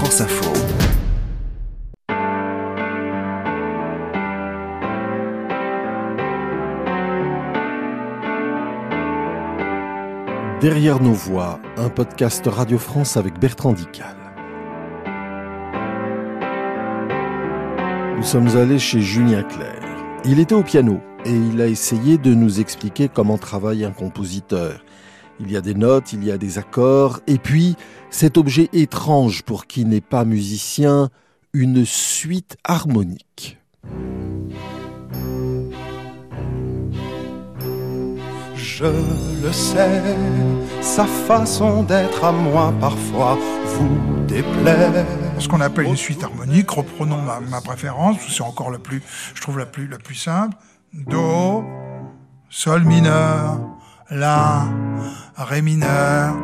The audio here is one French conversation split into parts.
France Info. Derrière nos voix, un podcast Radio France avec Bertrand Dical. Nous sommes allés chez Julien Clerc. Il était au piano et il a essayé de nous expliquer comment travaille un compositeur. Il y a des notes, il y a des accords, et puis cet objet étrange pour qui n'est pas musicien, une suite harmonique. Je le sais, sa façon d'être à moi parfois vous déplaît. Ce qu'on appelle une suite harmonique, reprenons ma, préférence, c'est encore la plus, je trouve la plus, la plus simple. Do, Sol mineur, La, Ré mineur,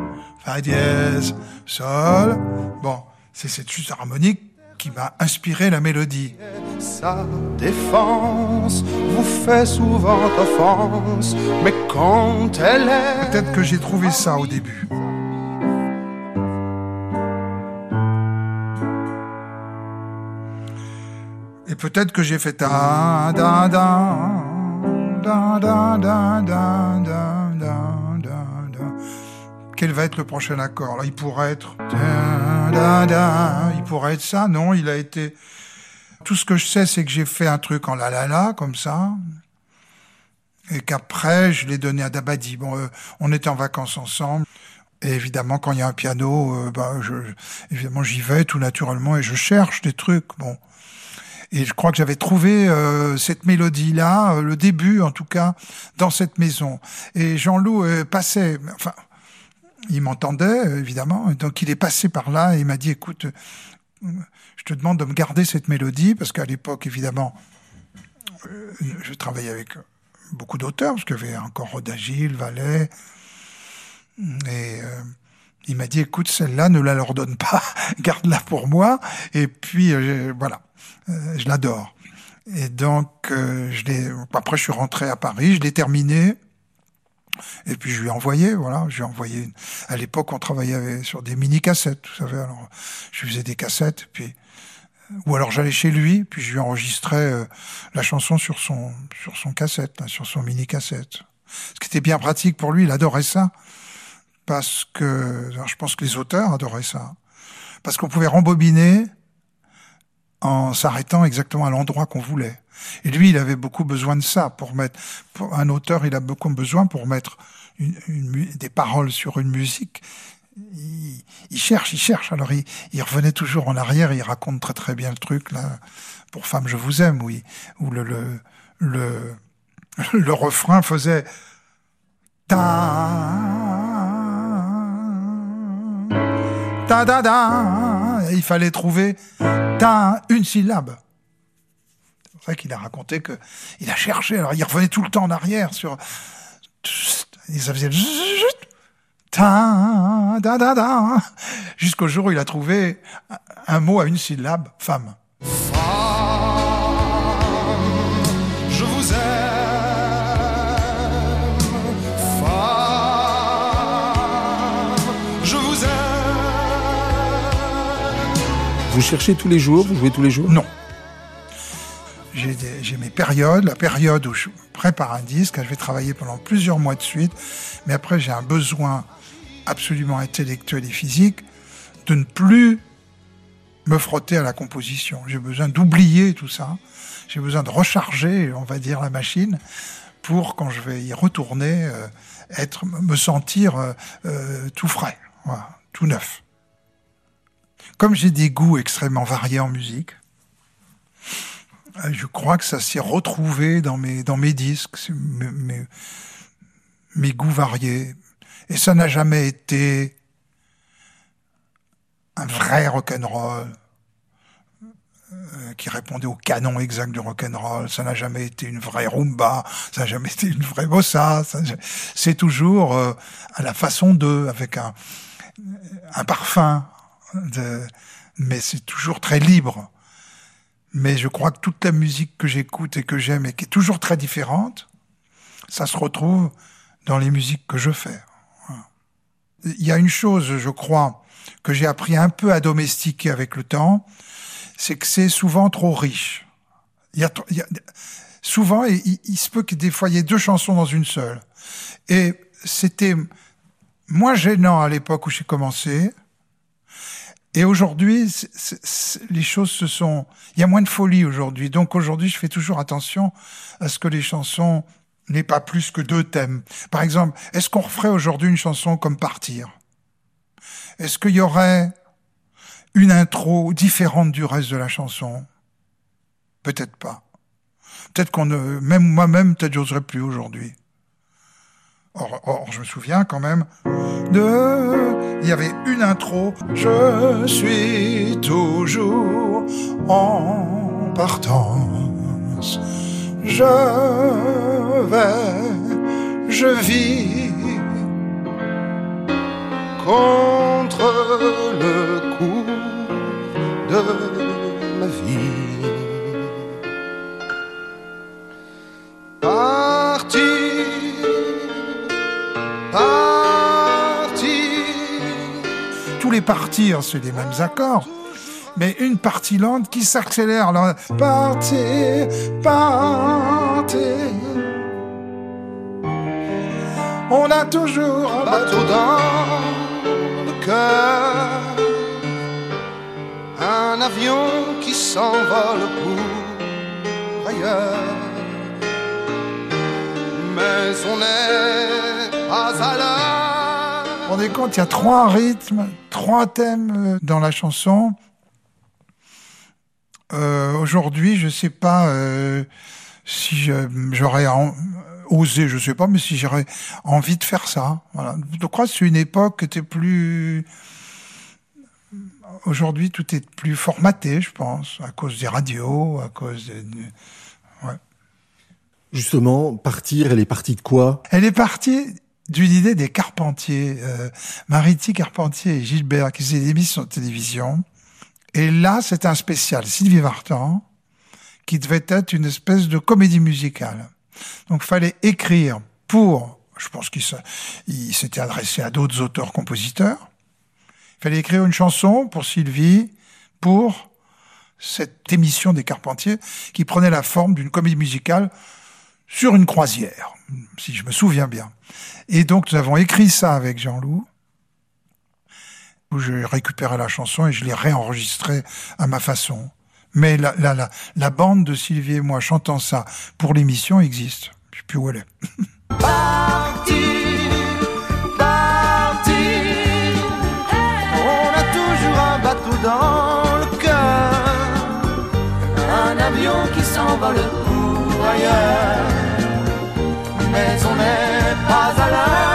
Fa dièse, Sol. Bon, c'est cette chute harmonique qui m'a inspiré la mélodie. Sa défense vous fait souvent offense, mais quand elle est. Peut-être que j'ai trouvé ça au début. Et peut-être que j'ai fait ta da da da da da da da quel va être le prochain accord? Il pourrait être il pourrait être ça. Non, il a été. Tout ce que je sais, c'est que j'ai fait un truc en la la la comme ça, et qu'après je l'ai donné à Dabadi. Bon, euh, on était en vacances ensemble. Et évidemment, quand il y a un piano, euh, je, évidemment, j'y vais tout naturellement et je cherche des trucs. Bon, et je crois que j'avais trouvé euh, cette mélodie-là, le début en tout cas, dans cette maison. Et Jean-Loup passait, enfin, il m'entendait, évidemment. Donc il est passé par là et il m'a dit, écoute, je te demande de me garder cette mélodie, parce qu'à l'époque, évidemment, euh, je travaillais avec beaucoup d'auteurs, parce qu'il y avait encore Rodagil, Vallet. Et euh, il m'a dit, écoute, celle-là, ne la leur donne pas, garde-la pour moi. Et puis, euh, voilà, je l'adore. Et donc, je l'ai. Après, je suis rentré à Paris, je l'ai terminé. Et puis je lui ai envoyé, voilà, je lui envoyé. À l'époque, on travaillait sur des mini cassettes, vous savez. Alors, je faisais des cassettes, puis ou alors j'allais chez lui, puis je lui enregistrais euh, la chanson sur son sur son cassette, sur son mini cassette. Ce qui était bien pratique pour lui, il adorait ça parce que je pense que les auteurs adoraient ça parce qu'on pouvait rembobiner en s'arrêtant exactement à l'endroit qu'on voulait. Et lui, il avait beaucoup besoin de ça pour mettre. Un auteur, il a beaucoup besoin pour mettre des paroles sur une musique. Il, cherche, il cherche. Alors il, il, revenait toujours en arrière. Il raconte très très bien le truc là. Pour femme, je vous aime, oui. Où le le le, le refrain faisait ta ta da da. Il fallait trouver ta une syllabe qu'il a raconté que il a cherché. Alors il revenait tout le temps en arrière sur. Et ça faisait jusqu'au jour où il a trouvé un mot à une syllabe, femme. Cherchez tous les jours, vous jouez tous les jours? Non j'ai mes périodes, la période où je prépare un disque, je vais travailler pendant plusieurs mois de suite, mais après j'ai un besoin absolument intellectuel et physique de ne plus me frotter à la composition. J'ai besoin d'oublier tout ça. J'ai besoin de recharger, on va dire, la machine pour, quand je vais y retourner, euh, être, me sentir euh, euh, tout frais, tout neuf. Comme j'ai des goûts extrêmement variés en musique, je crois que ça s'est retrouvé dans mes, dans mes disques, mes, mes, goûts variés. Et ça n'a jamais été un vrai rock'n'roll euh, qui répondait au canon exact du rock'n'roll. Ça n'a jamais été une vraie rumba, ça n'a jamais été une vraie bossa. C'est toujours euh, à la façon d'eux, avec un, un parfum. Mais c'est toujours très libre mais je crois que toute la musique que j'écoute et que j'aime et qui est toujours très différente, ça se retrouve dans les musiques que je fais. il y a une chose, je crois, que j'ai appris un peu à domestiquer avec le temps, c'est que c'est souvent trop riche. Il y a souvent, il, il, se peut que des fois, il y ait deux chansons dans une seule. Et c'était moins gênant à l'époque où j'ai commencé. Et aujourd'hui, les choses se sont... Il y a moins de folie aujourd'hui. Donc aujourd'hui, je fais toujours attention à ce que les chansons n'aient pas plus que deux thèmes. Par exemple, est-ce qu'on referait aujourd'hui une chanson comme Partir? Est-ce qu'il y aurait une intro différente du reste de la chanson? Peut-être pas. Peut-être qu'on ne... Même moi-même, peut-être j'oserais plus aujourd'hui. Or, je me souviens quand même de. Il y avait une intro. Je suis toujours en partance. Je vais, je vis contre le coup de ma vie. Tous les partir, c'est les mêmes accords. Mais une partie lente qui s'accélère. Partir, partir. On a toujours un bateau dans le cœur. Un avion qui s'envole pour ailleurs. Mais on n'est pas à l'heure vous rendez compte, il y a trois rythmes, trois thèmes euh, dans la chanson. Euh, Aujourd'hui, je sais pas euh, si j'aurais osé, je sais pas, mais si j'aurais envie de faire ça. Voilà. Je crois que c'est une époque qui était plus. Aujourd'hui, tout est plus formaté, je pense, à cause des radios, à cause de. Ouais. Justement, partir, elle est partie de quoi? Elle est partie d'une idée des Carpentiers, euh, Mariti Carpentier et Gilbert, qui faisaient des émissions de télévision. Et là, c'est un spécial, Sylvie Vartan, qui devait être une espèce de comédie musicale. Donc, fallait écrire pour, je pense qu'il s'était adressé à d'autres auteurs-compositeurs. Il fallait écrire une chanson pour Sylvie, pour cette émission des Carpentiers, qui prenait la forme d'une comédie musicale sur une croisière, si je me souviens bien. Et donc nous avons écrit ça avec Jean-Loup, où je récupérais la chanson et je l'ai réenregistrée à ma façon. Mais la, la, la, la, bande de Sylvie et moi chantant ça pour l'émission existe. Je sais plus où elle est. Dans le cœur, un avion qui s'envole pour ailleurs mais on n'est pas à l'heure.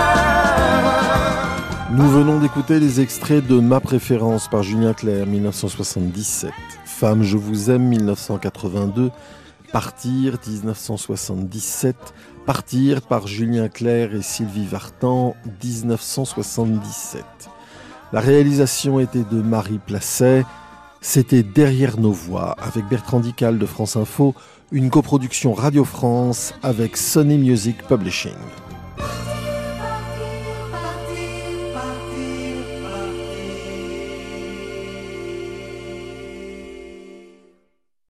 Nous venons d'écouter les extraits de Ma préférence par Julien Clerc, 1977. Femme, je vous aime, 1982. Partir, 1977. Partir par Julien Clerc et Sylvie Vartan, 1977. La réalisation était de Marie Placet. C'était Derrière nos voix avec Bertrand Dical de France Info une coproduction Radio France avec Sony Music Publishing.